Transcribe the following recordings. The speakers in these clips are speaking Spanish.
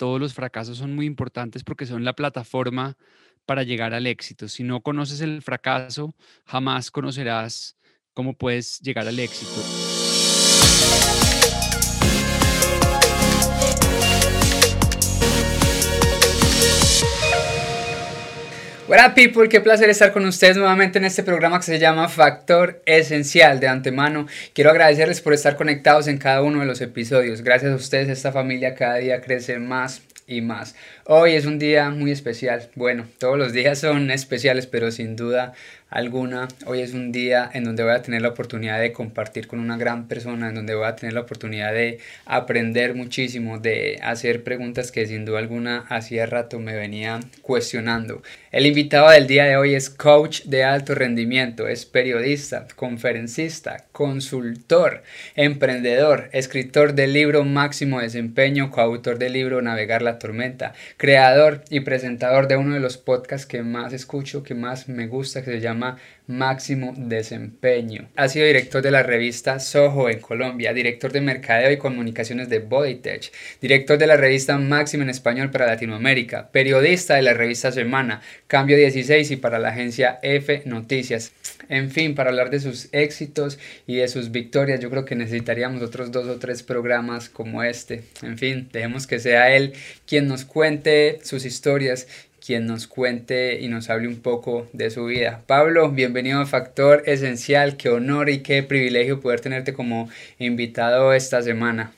todos los fracasos son muy importantes porque son la plataforma para llegar al éxito. Si no conoces el fracaso, jamás conocerás cómo puedes llegar al éxito. Hola people, qué placer estar con ustedes nuevamente en este programa que se llama Factor Esencial. De antemano, quiero agradecerles por estar conectados en cada uno de los episodios. Gracias a ustedes, esta familia cada día crece más y más. Hoy es un día muy especial. Bueno, todos los días son especiales, pero sin duda alguna. Hoy es un día en donde voy a tener la oportunidad de compartir con una gran persona, en donde voy a tener la oportunidad de aprender muchísimo, de hacer preguntas que sin duda alguna hacía rato me venía cuestionando. El invitado del día de hoy es coach de alto rendimiento, es periodista, conferencista, consultor, emprendedor, escritor del libro Máximo Desempeño, coautor del libro Navegar la Tormenta, creador y presentador de uno de los podcasts que más escucho, que más me gusta, que se llama máximo desempeño. Ha sido director de la revista Soho en Colombia, director de mercadeo y comunicaciones de Bodytech, director de la revista Máximo en español para Latinoamérica, periodista de la revista Semana, Cambio 16 y para la agencia F Noticias. En fin, para hablar de sus éxitos y de sus victorias, yo creo que necesitaríamos otros dos o tres programas como este. En fin, dejemos que sea él quien nos cuente sus historias quien nos cuente y nos hable un poco de su vida. Pablo, bienvenido a Factor Esencial, qué honor y qué privilegio poder tenerte como invitado esta semana.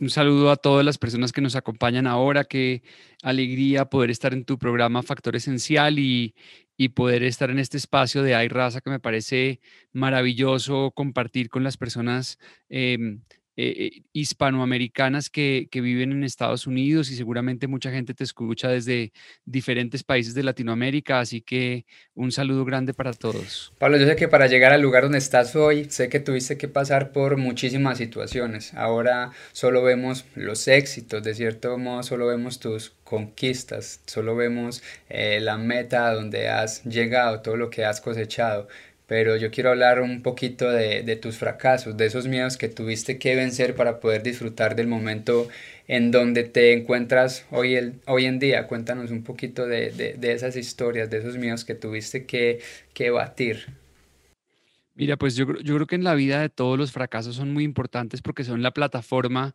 Un saludo a todas las personas que nos acompañan ahora, qué alegría poder estar en tu programa Factor Esencial y, y poder estar en este espacio de Hay Raza que me parece maravilloso compartir con las personas. Em, eh, hispanoamericanas que, que, viven en Estados Unidos y seguramente mucha gente te escucha desde diferentes países de Latinoamérica, así que un saludo grande para todos. Pablo, yo sé que para llegar al lugar donde estás hoy, sé que tuviste que pasar por muchísimas situaciones. Ahora solo vemos los éxitos, de cierto modo solo vemos tus conquistas, solo vemos eh, la meta donde has llegado, todo lo que has cosechado pero yo quiero hablar un poquito de, de, tus fracasos, de esos miedos que tuviste que vencer para poder disfrutar del momento en donde te encuentras hoy, el, hoy en día. Cuéntanos un poquito de, de, de, esas historias, de esos miedos que tuviste que, que batir. Mira, pues yo, yo creo que en la vida de todos los fracasos son muy importantes porque son la plataforma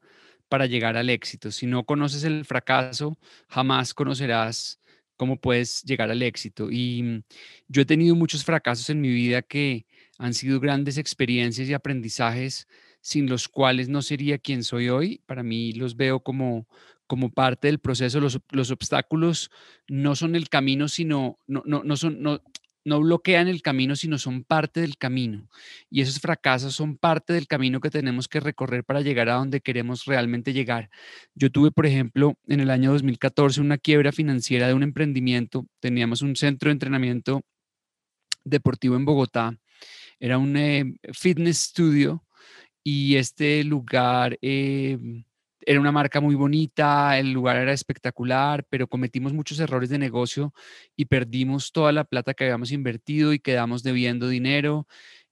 para llegar al éxito. Si no conoces el fracaso, jamás conocerás cómo puedes llegar al éxito. Y mm, yo he tenido muchos fracasos en mi vida que han sido grandes experiencias y aprendizajes sin los cuales no sería quien soy hoy. Para mí los veo como, como parte del proceso. Los, los obstáculos no son el camino, sino, no, no, no son, no bloquean el camino, sino son parte del camino. Y esos fracasos son parte del camino que tenemos que recorrer para llegar a donde queremos realmente llegar. Yo tuve, por ejemplo, en el año 2014 una quiebra financiera de un emprendimiento. Teníamos un centro de entrenamiento deportivo en Bogotá. Era un eh, fitness studio y este lugar... Eh, era una marca muy bonita, el lugar era espectacular, pero cometimos muchos errores de negocio y perdimos toda la plata que habíamos invertido y quedamos debiendo dinero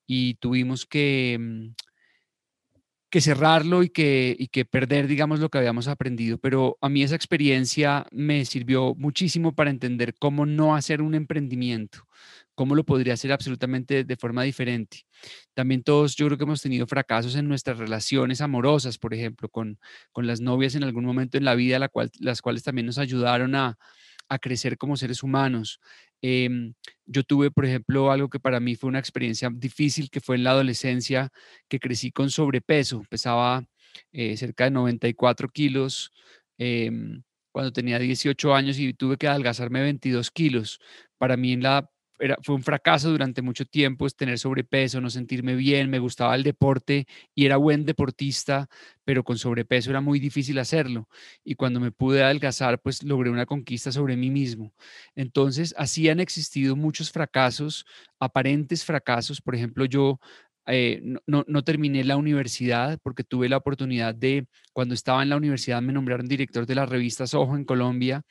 y tuvimos que, mm, que cerrarlo y que, y que perder, digamos, lo que habíamos aprendido. Pero a mí esa experiencia me sirvió muchísimo para entender cómo no hacer un emprendimiento, cómo lo podría hacer absolutamente de forma diferente. También todos yo creo que hemos tenido fracasos en nuestras relaciones amorosas, por ejemplo, con, con las novias en algún momento en la vida, la cual, las cuales también nos ayudaron a, a crecer como seres humanos. Em, yo tuve, por ejemplo, algo que para mí fue una experiencia difícil, que fue en la adolescencia, que crecí con sobrepeso, pesaba eh, cerca de 94 kilos. Em, cuando tenía 18 años y tuve que adelgazarme 22 kilos. Para mí en la fue un fracaso durante mucho tiempo es tener sobrepeso, no sentirme bien, me gustaba el deporte y era buen deportista, pero con sobrepeso era muy difícil hacerlo. Y cuando me pude adelgazar, pues logré una conquista sobre mí mismo. Entonces, así han existido muchos fracasos, aparentes fracasos. Por ejemplo, yo eh, no, no, terminé la universidad porque tuve la oportunidad de, cuando estaba en la universidad, me nombraron director de la revista Soho en Colombia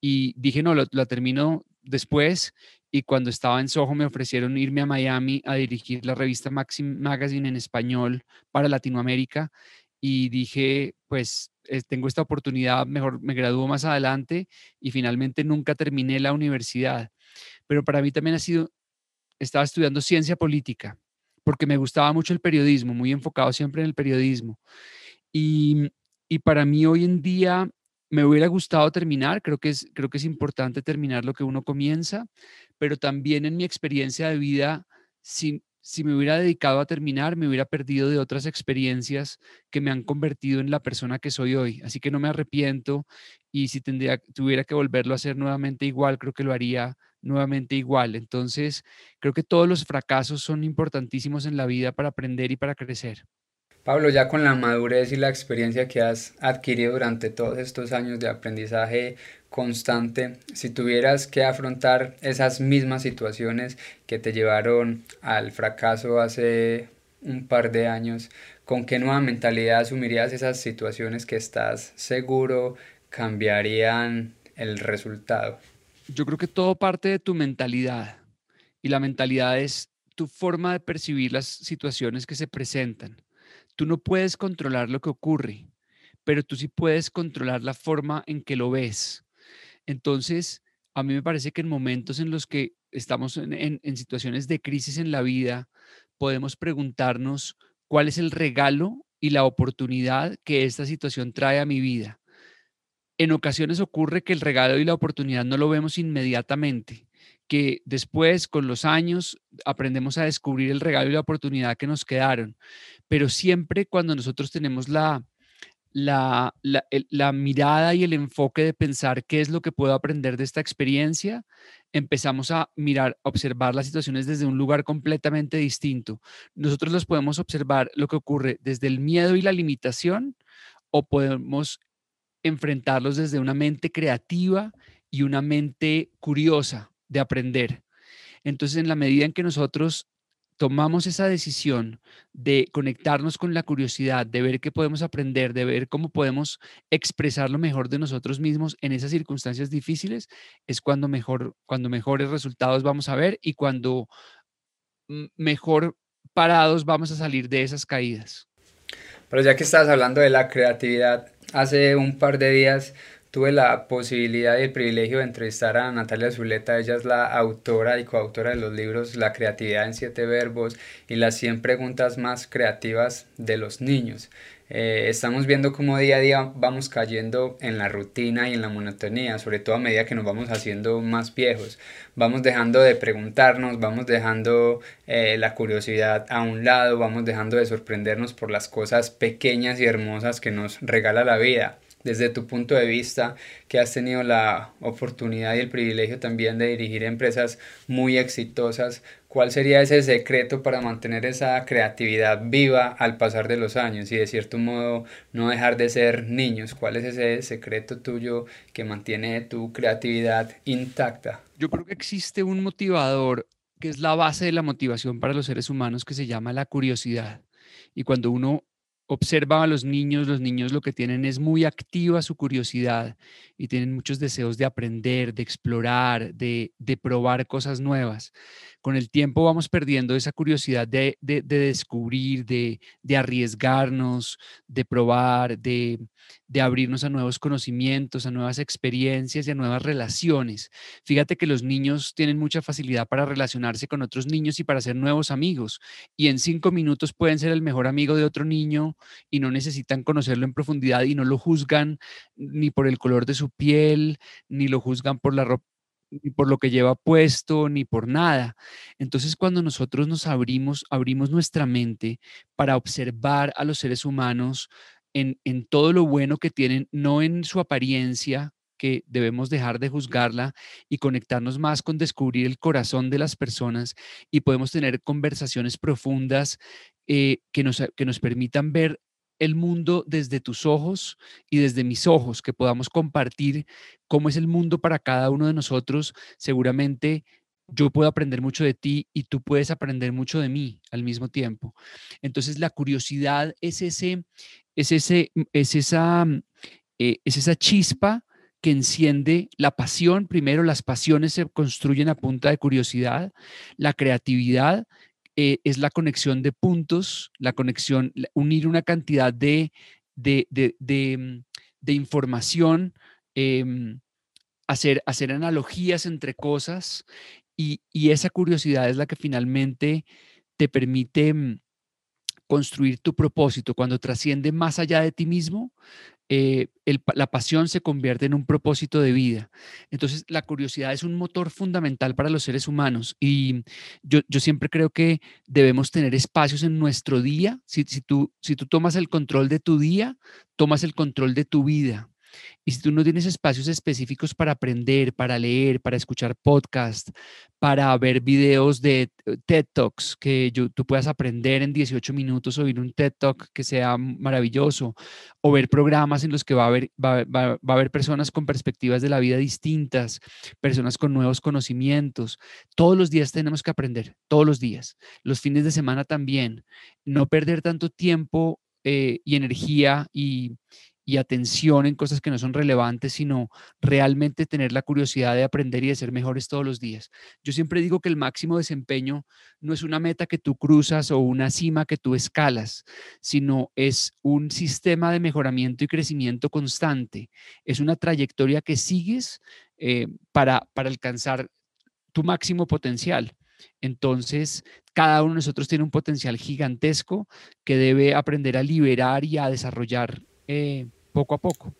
y dije, no, la termino después y cuando estaba en Soho me ofrecieron irme a Miami a dirigir la revista Maxim Magazine en español para Latinoamérica y dije, pues tengo esta oportunidad, mejor me gradúo más adelante y finalmente nunca terminé la universidad. Pero para mí también ha sido, estaba estudiando ciencia política porque me gustaba mucho el periodismo, muy enfocado siempre en el periodismo. Y, y para mí hoy en día me hubiera gustado terminar, creo que, es, importante terminar lo que uno comienza, pero también en mi experiencia de vida, si, me hubiera dedicado a terminar, me hubiera perdido de otras experiencias que me han convertido en la persona que soy hoy. Así que no me arrepiento y si tuviera que volverlo a hacer nuevamente igual, creo que lo haría nuevamente igual. Entonces, creo que todos los fracasos son importantísimos en la vida para aprender y para crecer. Pablo, ya con la madurez y la experiencia que has adquirido durante todos estos años de aprendizaje constante, si tuvieras que afrontar esas mismas situaciones que te llevaron al fracaso hace un par de años, ¿con qué nueva mentalidad asumirías esas situaciones que estás seguro cambiarían el resultado? Yo creo que todo parte de tu mentalidad y la mentalidad es tu forma de percibir las situaciones que se presentan. Tú no puedes controlar lo que ocurre, pero tú sí puedes controlar la forma en que lo ves. Entonces, a mí me parece que en momentos en los que estamos en, situaciones de crisis en la vida, podemos preguntarnos cuál es el regalo y la oportunidad que esta situación trae a mi vida. En ocasiones ocurre que el regalo y la oportunidad no lo vemos inmediatamente, que después, con los años, aprendemos a descubrir el regalo y la oportunidad que nos quedaron. Pero siempre cuando nosotros tenemos la, la, la, mirada y el enfoque de pensar qué es lo que puedo aprender de esta experiencia, empezamos a mirar, observar las situaciones desde un lugar completamente distinto. Nosotros los podemos observar lo que ocurre desde el miedo y la limitación o podemos enfrentarlos desde una mente creativa y una mente curiosa de aprender. Entonces, en la medida en que nosotros tomamos esa decisión de conectarnos con la curiosidad, de ver qué podemos aprender, de ver cómo podemos expresar lo mejor de nosotros mismos en esas circunstancias difíciles, es cuando mejor cuando mejores resultados vamos a ver y cuando mejor parados vamos a salir de esas caídas. Pero ya que estás hablando de la creatividad, hace un par de días tuve la posibilidad y el privilegio de entrevistar a Natalia Zuleta. Ella es la autora y coautora de los libros La creatividad en siete verbos y las 100 preguntas más creativas de los niños. Eh, estamos viendo cómo día a día vamos cayendo en la rutina y en la monotonía, sobre todo a medida que nos vamos haciendo más viejos. Vamos dejando de preguntarnos, vamos dejando eh, la curiosidad a un lado, vamos dejando de sorprendernos por las cosas pequeñas y hermosas que nos regala la vida desde tu punto de vista, que has tenido la oportunidad y el privilegio también de dirigir empresas muy exitosas, ¿cuál sería ese secreto para mantener esa creatividad viva al pasar de los años y de cierto modo no dejar de ser niños? ¿Cuál es ese secreto tuyo que mantiene tu creatividad intacta? Yo creo que existe un motivador que es la base de la motivación para los seres humanos que se llama la curiosidad. Y cuando uno observa a los niños, los niños lo que tienen es muy activa su curiosidad y tienen muchos deseos de aprender, de explorar, de, de probar cosas nuevas. Con el tiempo vamos perdiendo esa curiosidad de, de, de descubrir, de, arriesgarnos, de probar, de, de abrirnos a nuevos conocimientos, a nuevas experiencias y a nuevas relaciones. Fíjate que los niños tienen mucha facilidad para relacionarse con otros niños y para hacer nuevos amigos. Y en cinco minutos pueden ser el mejor amigo de otro niño y no necesitan conocerlo en profundidad y no lo juzgan ni por el color de su piel, ni lo juzgan por la ropa por lo que lleva puesto, ni por nada. Entonces, cuando nosotros nos abrimos, abrimos nuestra mente para observar a los seres humanos en, todo lo bueno que tienen, no en su apariencia, que debemos dejar de juzgarla y conectarnos más con descubrir el corazón de las personas y podemos tener conversaciones profundas eh, que, nos, que nos permitan ver el mundo desde tus ojos y desde mis ojos, que podamos compartir cómo es el mundo para cada uno de nosotros. Seguramente yo puedo aprender mucho de ti y tú puedes aprender mucho de mí al mismo tiempo. Entonces la curiosidad es ese, es ese, es esa, mm, eh, es esa chispa que enciende la pasión. Primero, las pasiones se construyen a punta de curiosidad. La creatividad eh, es la conexión de puntos, la conexión, unir una cantidad de de, de, información, em, hacer, hacer analogías entre cosas y, y, esa curiosidad es la que finalmente te permite mm, construir tu propósito. Cuando trasciende más allá de ti mismo, eh, la pasión se convierte en un propósito de vida. Entonces, la curiosidad es un motor fundamental para los seres humanos y yo, siempre creo que debemos tener espacios en nuestro día. Si, si, tú, si tú tomas el control de tu día, tomas el control de tu vida. Y si tú no tienes espacios específicos para aprender, para leer, para escuchar podcast, para ver videos de eh, TED Talks que tú puedas aprender en 18 minutos, oír un TED Talk que sea maravilloso, o ver programas en los que va a haber, va, va a haber personas con perspectivas de la vida distintas, personas con nuevos conocimientos. Todos los días tenemos que aprender, todos los días. Los fines de semana también. No perder tanto tiempo eh, y energía y, y atención en cosas que no son relevantes, sino realmente tener la curiosidad de aprender y de ser mejores todos los días. Yo siempre digo que el máximo desempeño no es una meta que tú cruzas o una cima que tú escalas, sino es un sistema de mejoramiento y crecimiento constante. Es una trayectoria que sigues eh, para, para alcanzar tu máximo potencial. Entonces, cada uno de nosotros tiene un potencial gigantesco que debe aprender a liberar y a desarrollar eh, poco a poco.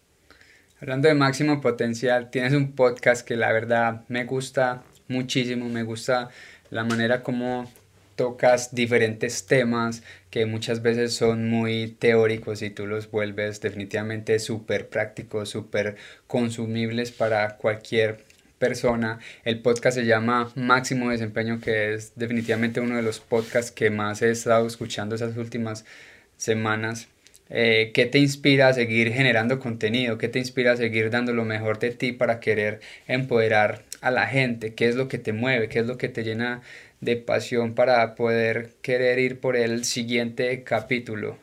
Hablando de máximo potencial, tienes un podcast que la verdad me gusta muchísimo, me gusta la manera como tocas diferentes temas que muchas veces son muy teóricos y tú los vuelves definitivamente súper prácticos, súper consumibles para cualquier persona. El podcast se llama Máximo Desempeño, que es definitivamente uno de los podcasts que más he estado escuchando esas últimas semanas. Eh, ¿Qué te inspira a seguir generando contenido? ¿Qué te inspira a seguir dando lo mejor de ti para querer empoderar a la gente? ¿Qué es lo que te mueve? ¿Qué es lo que te llena de pasión para poder querer ir por el siguiente capítulo?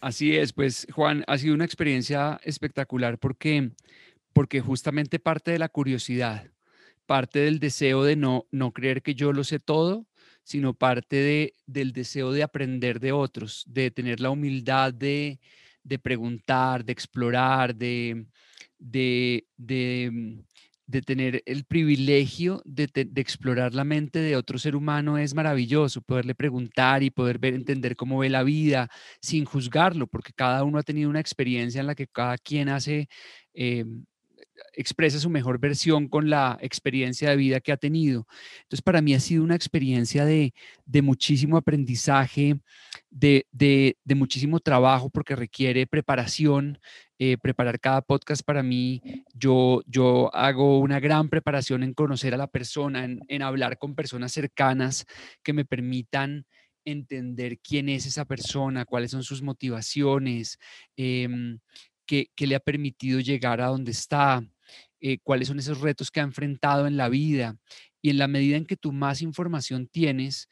Así es, pues Juan, ha sido una experiencia espectacular porque, porque justamente parte de la curiosidad, parte del deseo de no, no creer que yo lo sé todo, sino parte de, del deseo de aprender de otros, de tener la humildad de, de preguntar, de explorar, de, de, de, mm, tener el privilegio de, de, explorar la mente de otro ser humano es maravilloso, poderle preguntar y poder ver, entender cómo ve la vida sin juzgarlo, porque cada uno ha tenido una experiencia en la que cada quien hace... Em, expresa su mejor versión con la experiencia de vida que ha tenido. Entonces, para mí ha sido una experiencia de, muchísimo aprendizaje, de, muchísimo trabajo, porque requiere preparación. Eh, preparar cada podcast para mí, yo, yo hago una gran preparación en conocer a la persona, en, hablar con personas cercanas que me permitan entender quién es esa persona, cuáles son sus motivaciones, qué, le ha permitido llegar a donde está, eh, cuáles son esos retos que ha enfrentado en la vida. Y en la medida en que tú más información tienes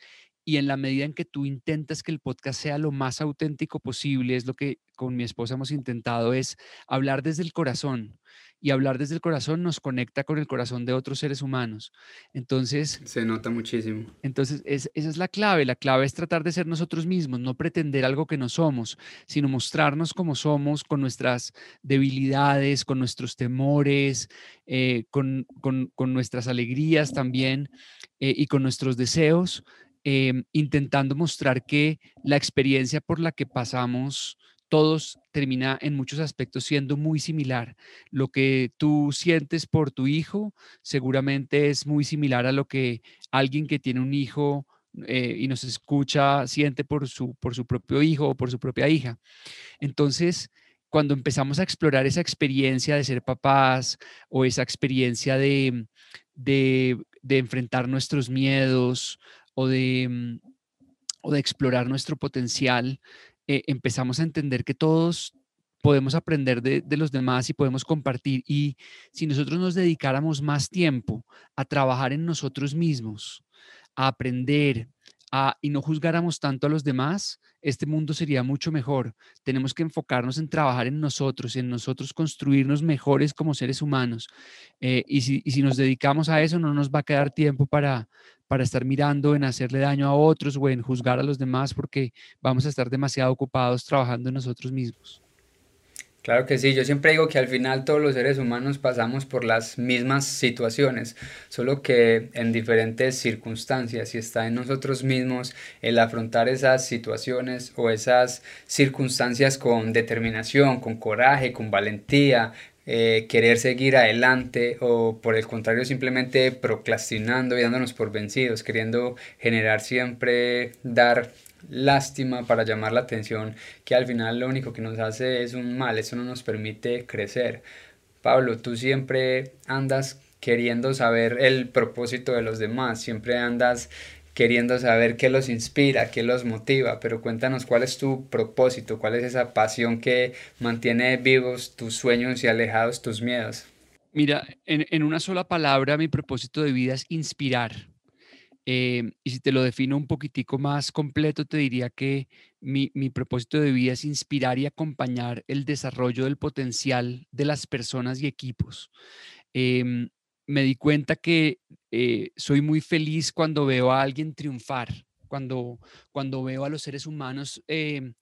y en la medida en que tú intentas que el podcast sea lo más auténtico posible, es lo que con mi esposa hemos intentado, es hablar desde el corazón y hablar desde el corazón nos conecta con el corazón de otros seres humanos. Entonces... Se nota muchísimo. Entonces, esa es la clave. La clave es tratar de ser nosotros mismos, no pretender algo que no somos, sino mostrarnos como somos, con nuestras debilidades, con nuestros temores, eh, con, nuestras alegrías también eh, y con nuestros deseos. Em, intentando mostrar que la experiencia por la que pasamos todos termina en muchos aspectos siendo muy similar. Lo que tú sientes por tu hijo seguramente es muy similar a lo que alguien que tiene un hijo eh, y nos escucha siente por su, por su propio hijo o por su propia hija. Entonces, cuando empezamos a explorar esa experiencia de ser papás o esa experiencia de, de enfrentar nuestros miedos o de, mm, o de explorar nuestro potencial, eh, empezamos a entender que todos podemos aprender de, los demás y podemos compartir. Y si nosotros nos dedicáramos más tiempo a trabajar en nosotros mismos, a aprender, a, y no juzgáramos tanto a los demás, este mundo sería mucho mejor. Tenemos que enfocarnos en trabajar en nosotros, en nosotros construirnos mejores como seres humanos. Eh, y, si, y si nos dedicamos a eso, no nos va a quedar tiempo para, para estar mirando en hacerle daño a otros o en juzgar a los demás porque vamos a estar demasiado ocupados trabajando en nosotros mismos. Claro que sí, yo siempre digo que al final todos los seres humanos pasamos por las mismas situaciones, solo que en diferentes circunstancias y está en nosotros mismos el afrontar esas situaciones o esas circunstancias con determinación, con coraje, con valentía, eh, querer seguir adelante o por el contrario simplemente procrastinando y dándonos por vencidos, queriendo generar siempre dar lástima para llamar la atención que al final lo único que nos hace es un mal, eso no nos permite crecer. Pablo, tú siempre andas queriendo saber el propósito de los demás, siempre andas queriendo saber qué los inspira, qué los motiva, pero cuéntanos cuál es tu propósito, cuál es esa pasión que mantiene vivos tus sueños y alejados tus miedos. Mira, en, en una sola palabra, mi propósito de vida es inspirar Em, y si te lo defino un poquitico más completo, te diría que mi, propósito de vida es inspirar y acompañar el desarrollo del potencial de las personas y equipos. Em, me di cuenta que eh, soy muy feliz cuando veo a alguien triunfar, cuando, cuando veo a los seres humanos em,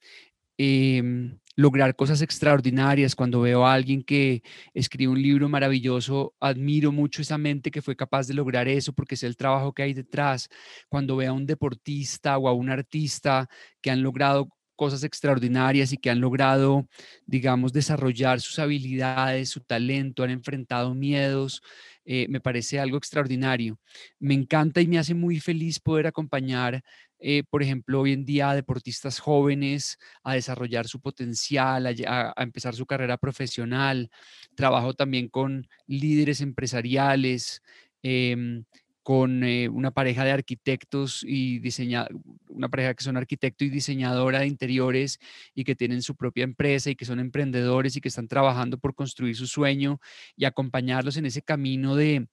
Em, lograr cosas extraordinarias. Cuando veo a alguien que escribe un libro maravilloso, admiro mucho esa mente que fue capaz de lograr eso porque sé el trabajo que hay detrás. Cuando veo a un deportista o a un artista que han logrado cosas extraordinarias y que han logrado, digamos, desarrollar sus habilidades, su talento, han enfrentado miedos, eh, me parece algo extraordinario. Me encanta y me hace muy feliz poder acompañar eh, por ejemplo, hoy en día deportistas jóvenes a desarrollar su potencial, a, empezar su carrera profesional. Trabajo también con líderes empresariales, em, con eh, una pareja de arquitectos y diseña, una pareja que son arquitecto y diseñadora de interiores y que tienen su propia empresa y que son emprendedores y que están trabajando por construir su sueño y acompañarlos en ese camino de,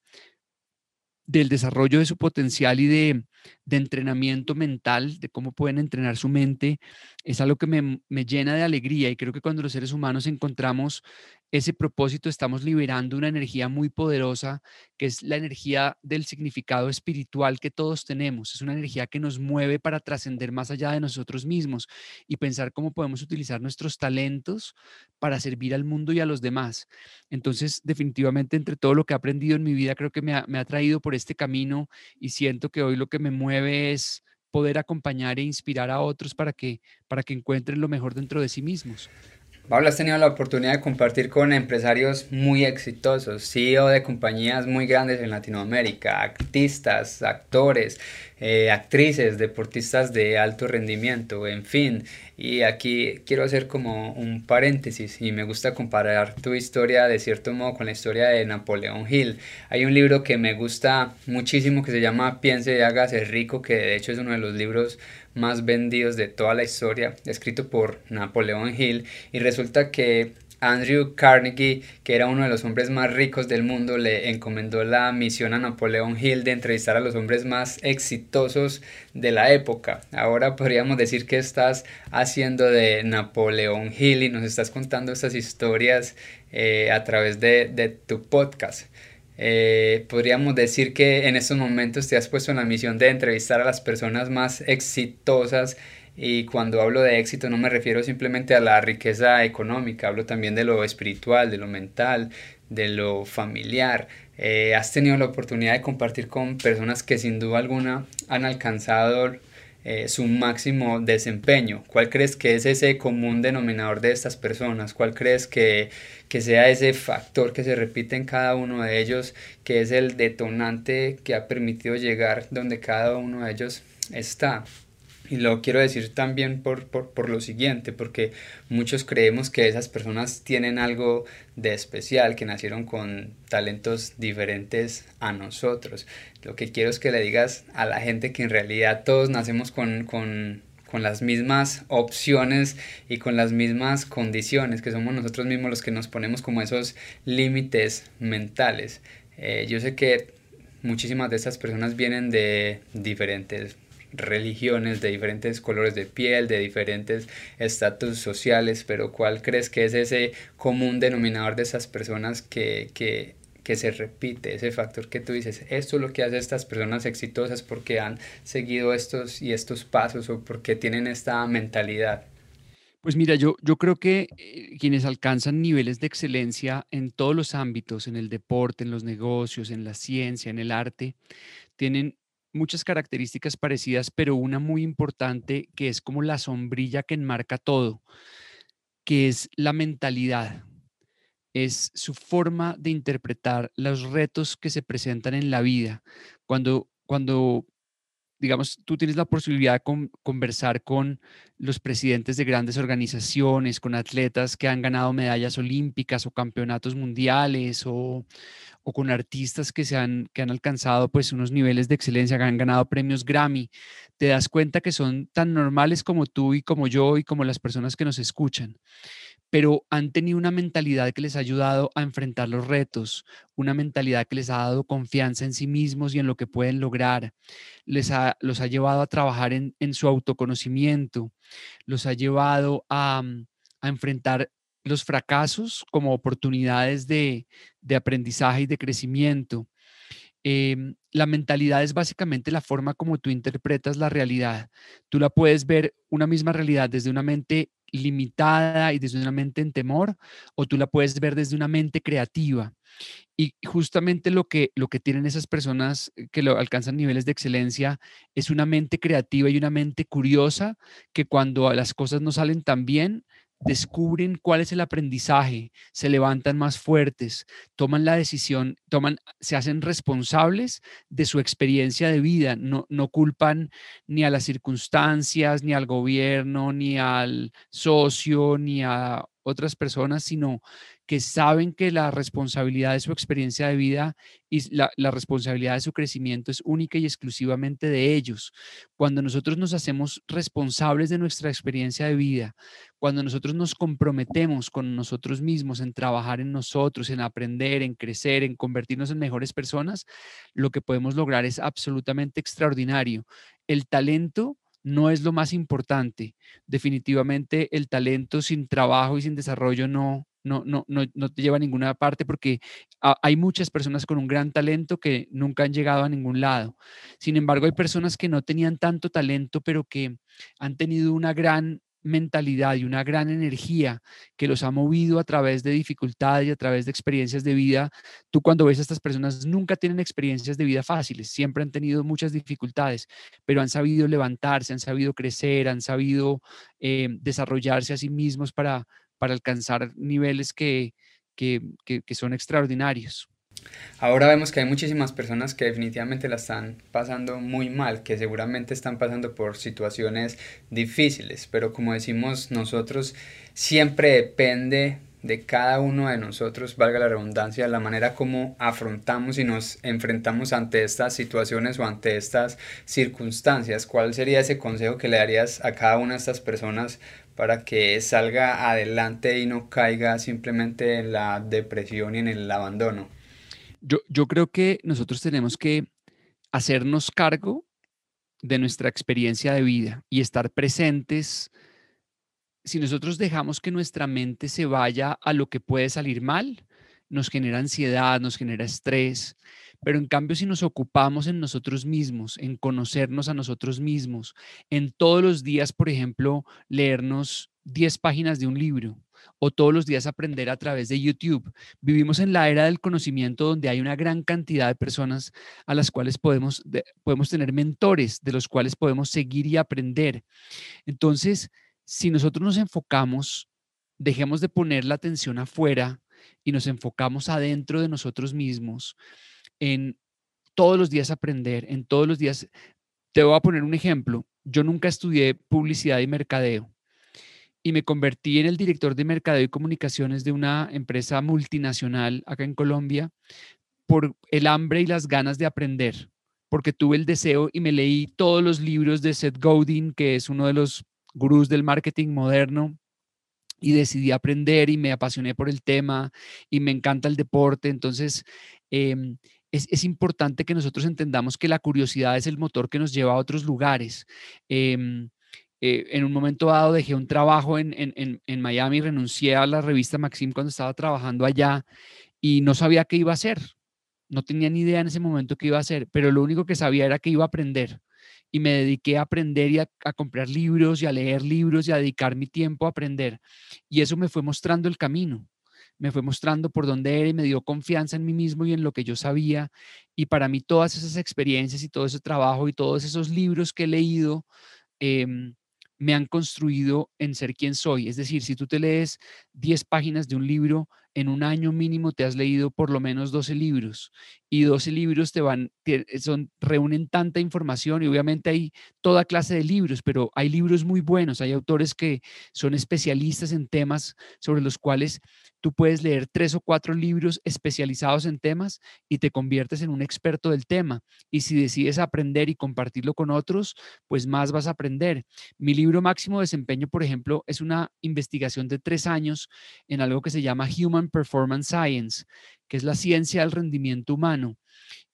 del desarrollo de su potencial y de, entrenamiento mental, de cómo pueden entrenar su mente, es algo que me, me, llena de alegría y creo que cuando los seres humanos encontramos ese propósito estamos liberando una energía muy poderosa, que es la energía del significado espiritual que todos tenemos. Es una energía que nos mueve para trascender más allá de nosotros mismos y pensar cómo podemos utilizar nuestros talentos para servir al mundo y a los demás. Entonces, definitivamente, entre todo lo que he aprendido en mi vida, creo que me ha, me ha traído por este camino y siento que hoy lo que me mueve es poder acompañar e inspirar a otros para que, para que encuentren lo mejor dentro de sí mismos. Pablo, has tenido la oportunidad de compartir con empresarios muy exitosos, CEO de compañías muy grandes en Latinoamérica, artistas, actores, eh, actrices, deportistas de alto rendimiento, en fin. Y aquí quiero hacer como un paréntesis y me gusta comparar tu historia de cierto modo con la historia de Napoleón Hill. Hay un libro que me gusta muchísimo que se llama Piense y hágase rico, que de hecho es uno de los libros más vendidos de toda la historia, escrito por Napoleón Hill. Y resulta que Andrew Carnegie, que era uno de los hombres más ricos del mundo, le encomendó la misión a Napoleón Hill de entrevistar a los hombres más exitosos de la época. Ahora podríamos decir que estás haciendo de Napoleón Hill y nos estás contando estas historias eh, a través de, de tu podcast. Eh, podríamos decir que en estos momentos te has puesto en la misión de entrevistar a las personas más exitosas y cuando hablo de éxito no me refiero simplemente a la riqueza económica, hablo también de lo espiritual, de lo mental, de lo familiar. Eh, has tenido la oportunidad de compartir con personas que sin duda alguna han alcanzado eh, su máximo desempeño. ¿Cuál crees que es ese común denominador de estas personas? ¿Cuál crees que, que sea ese factor que se repite en cada uno de ellos, que es el detonante que ha permitido llegar donde cada uno de ellos está? Y lo quiero decir también por, por, por, lo siguiente, porque muchos creemos que esas personas tienen algo de especial, que nacieron con talentos diferentes a nosotros. Lo que quiero es que le digas a la gente que en realidad todos nacemos con, con, con las mismas opciones y con las mismas condiciones, que somos nosotros mismos los que nos ponemos como esos límites mentales. Eh, yo sé que muchísimas de estas personas vienen de diferentes religiones, de diferentes colores de piel, de diferentes estatus sociales, pero ¿cuál crees que es ese común denominador de esas personas que, que, que se repite, ese factor que tú dices, esto es lo que hace a estas personas exitosas porque han seguido estos y estos pasos o porque tienen esta mentalidad? Pues mira, yo, yo creo que eh, quienes alcanzan niveles de excelencia en todos los ámbitos, en el deporte, en los negocios, en la ciencia, en el arte, tienen muchas características parecidas, pero una muy importante que es como la sombrilla que enmarca todo, que es la mentalidad, es su forma de interpretar los retos que se presentan en la vida. Cuando, cuando digamos, tú tienes la posibilidad de conversar con los presidentes de grandes organizaciones, con atletas que han ganado medallas olímpicas o campeonatos mundiales o, con artistas que, se han, que han alcanzado pues unos niveles de excelencia, que han ganado premios Grammy, te das cuenta que son tan normales como tú y como yo y como las personas que nos escuchan pero han tenido una mentalidad que les ha ayudado a enfrentar los retos, una mentalidad que les ha dado confianza en sí mismos y en lo que pueden lograr, les ha, los ha llevado a trabajar en, su autoconocimiento, los ha llevado a, mm, enfrentar los fracasos como oportunidades de, aprendizaje y de crecimiento. Em, la mentalidad es básicamente la forma como tú interpretas la realidad. Tú la puedes ver una misma realidad desde una mente limitada y desde una mente en temor, o tú la puedes ver desde una mente creativa. Y justamente lo que, lo que tienen esas personas que lo alcanzan niveles de excelencia es una mente creativa y una mente curiosa que cuando las cosas no salen tan bien, descubren cuál es el aprendizaje, se levantan más fuertes, toman la decisión, toman, se hacen responsables de su experiencia de vida, no, no culpan ni a las circunstancias, ni al gobierno, ni al socio, ni a otras personas, sino que saben que la responsabilidad de su experiencia de vida y la, responsabilidad de su crecimiento es única y exclusivamente de ellos. Cuando nosotros nos hacemos responsables de nuestra experiencia de vida, cuando nosotros nos comprometemos con nosotros mismos en trabajar en nosotros, en aprender, en crecer, en convertirnos en mejores personas, lo que podemos lograr es absolutamente extraordinario. El talento no es lo más importante. Definitivamente el talento sin trabajo y sin desarrollo no, no, no, no, te lleva a ninguna parte porque hay muchas personas con un gran talento que nunca han llegado a ningún lado. Sin embargo, hay personas que no tenían tanto talento, pero que han tenido una gran mentalidad y una gran energía que los ha movido a través de dificultades y a través de experiencias de vida. Tú cuando ves a estas personas nunca tienen experiencias de vida fáciles, siempre han tenido muchas dificultades, pero han sabido levantarse, han sabido crecer, han sabido eh, desarrollarse a sí mismos para, para alcanzar niveles que, que, que son extraordinarios. Ahora vemos que hay muchísimas personas que definitivamente la están pasando muy mal, que seguramente están pasando por situaciones difíciles, pero como decimos nosotros, siempre depende de cada uno de nosotros, valga la redundancia, la manera como afrontamos y nos enfrentamos ante estas situaciones o ante estas circunstancias. ¿Cuál sería ese consejo que le darías a cada una de estas personas para que salga adelante y no caiga simplemente en la depresión y en el abandono? Yo, creo que nosotros tenemos que hacernos cargo de nuestra experiencia de vida y estar presentes. Si nosotros dejamos que nuestra mente se vaya a lo que puede salir mal, nos genera ansiedad, nos genera estrés, pero en cambio si nos ocupamos en nosotros mismos, en conocernos a nosotros mismos, en todos los días, por ejemplo, leernos 10 páginas de un libro, o todos los días aprender a través de YouTube. Vivimos en la era del conocimiento donde hay una gran cantidad de personas a las cuales podemos, podemos tener mentores, de los cuales podemos seguir y aprender. Entonces, si nosotros nos enfocamos, dejemos de poner la atención afuera y nos enfocamos adentro de nosotros mismos en todos los días aprender, en todos los días. Te voy a poner un ejemplo. Yo nunca estudié publicidad y mercadeo y me convertí en el director de mercadeo y comunicaciones de una empresa multinacional acá en Colombia por el hambre y las ganas de aprender, porque tuve el deseo y me leí todos los libros de Seth Godin, que es uno de los gurús del marketing moderno, y decidí aprender y me apasioné por el tema y me encanta el deporte. Entonces, em, es, importante que nosotros entendamos que la curiosidad es el motor que nos lleva a otros lugares. Em, eh, en un momento dado dejé un trabajo en, en, en, Miami, renuncié a la revista Maxim cuando estaba trabajando allá y no sabía qué iba a hacer. No tenía ni idea en ese momento qué iba a hacer, pero lo único que sabía era que iba a aprender y me dediqué a aprender y a, comprar libros y a leer libros y a dedicar mi tiempo a aprender. Y eso me fue mostrando el camino, me fue mostrando por dónde era y me dio confianza en mí mismo y en lo que yo sabía. Y para mí todas esas experiencias y todo ese trabajo y todos esos libros que he leído, em, me han construido en ser quien soy. Es decir, si tú te lees 10 páginas de un libro, en un año mínimo te has leído por lo menos 12 libros y 12 libros te van, son, reúnen tanta información y obviamente hay toda clase de libros, pero hay libros muy buenos, hay autores que son especialistas en temas sobre los cuales tú puedes leer tres o cuatro libros especializados en temas y te conviertes en un experto del tema. Y si decides aprender y compartirlo con otros, pues más vas a aprender. Mi libro Máximo Desempeño, por ejemplo, es una investigación de tres años en algo que se llama Human Performance Science, que es la ciencia del rendimiento humano.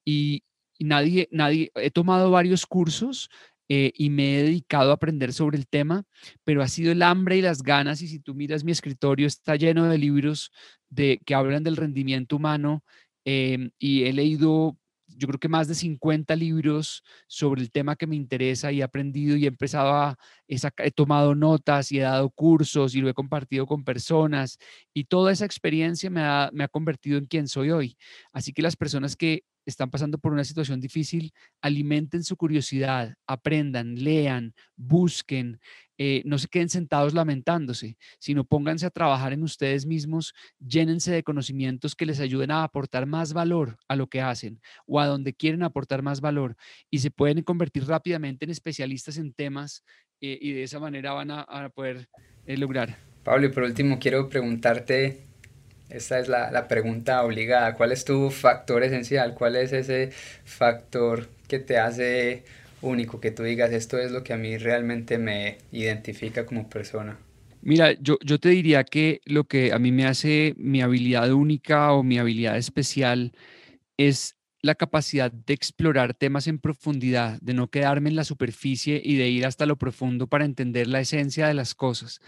Y, nadie, nadie, he tomado varios cursos eh, y me he dedicado a aprender sobre el tema, pero ha sido el hambre y las ganas. Y si tú miras mi escritorio, está lleno de libros de, que hablan del rendimiento humano em, y he leído yo creo que más de 50 libros sobre el tema que me interesa y he aprendido y he empezado a, he, tomado notas y he dado cursos y lo he compartido con personas y toda esa experiencia me ha, me ha convertido en quien soy hoy. Así que las personas que están pasando por una situación difícil, alimenten su curiosidad, aprendan, lean, busquen, eh, no se queden sentados lamentándose, sino pónganse a trabajar en ustedes mismos, llénense de conocimientos que les ayuden a aportar más valor a lo que hacen o a donde quieren aportar más valor y se pueden convertir rápidamente en especialistas en temas eh, y de esa manera van a, poder eh, lograr. Pablo, y por último quiero preguntarte esta es la, pregunta obligada. ¿Cuál es tu factor esencial? ¿Cuál es ese factor que te hace único, que tú digas, esto es lo que a mí realmente me identifica como persona? Mira, yo, yo te diría que lo que a mí me hace mi habilidad única o mi habilidad especial es la capacidad de explorar temas en profundidad, de no quedarme en la superficie y de ir hasta lo profundo para entender la esencia de las cosas.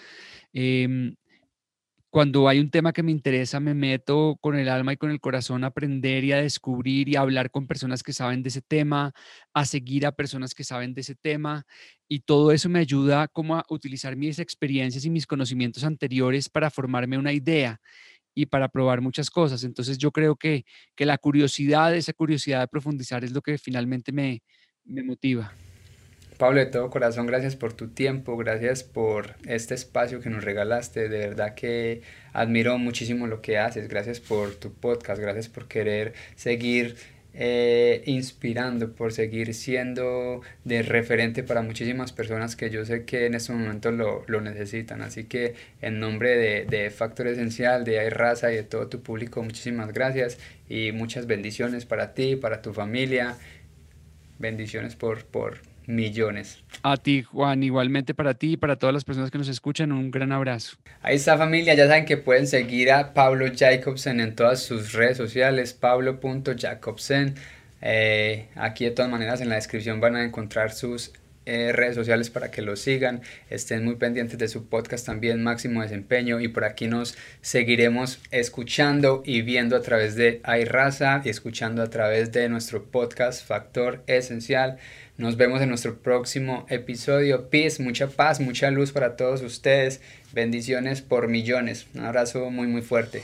Em, cuando hay un tema que me interesa, me meto con el alma y con el corazón a aprender y a descubrir y a hablar con personas que saben de ese tema, a seguir a personas que saben de ese tema. Y todo eso me ayuda como a utilizar mis experiencias y mis conocimientos anteriores para formarme una idea y para probar muchas cosas. Entonces yo creo que, que la curiosidad, esa curiosidad de profundizar es lo que finalmente me, me motiva. Pablo, de todo corazón, gracias por tu tiempo, gracias por este espacio que nos regalaste. De verdad que admiro muchísimo lo que haces. Gracias por tu podcast, gracias por querer seguir eh, inspirando, por seguir siendo de referente para muchísimas personas que yo sé que en estos momentos lo, lo necesitan. Así que en nombre de, de Factor Esencial, de Raza y de todo tu público, muchísimas gracias y muchas bendiciones para ti, para tu familia. Bendiciones por, por, millones. A ti, Juan, igualmente para ti y para todas las personas que nos escuchan, un gran abrazo. Ahí está familia, ya saben que pueden seguir a Pablo Jacobsen en todas sus redes sociales, pablo.jacobsen. Eh, aquí de todas maneras en la descripción van a encontrar sus eh, redes sociales para que lo sigan, estén muy pendientes de su podcast también, Máximo Desempeño, y por aquí nos seguiremos escuchando y viendo a través de iRaza y escuchando a través de nuestro podcast Factor Esencial. Nos vemos en nuestro próximo episodio. Peace, mucha paz, mucha luz para todos ustedes. Bendiciones por millones. Un abrazo muy muy fuerte.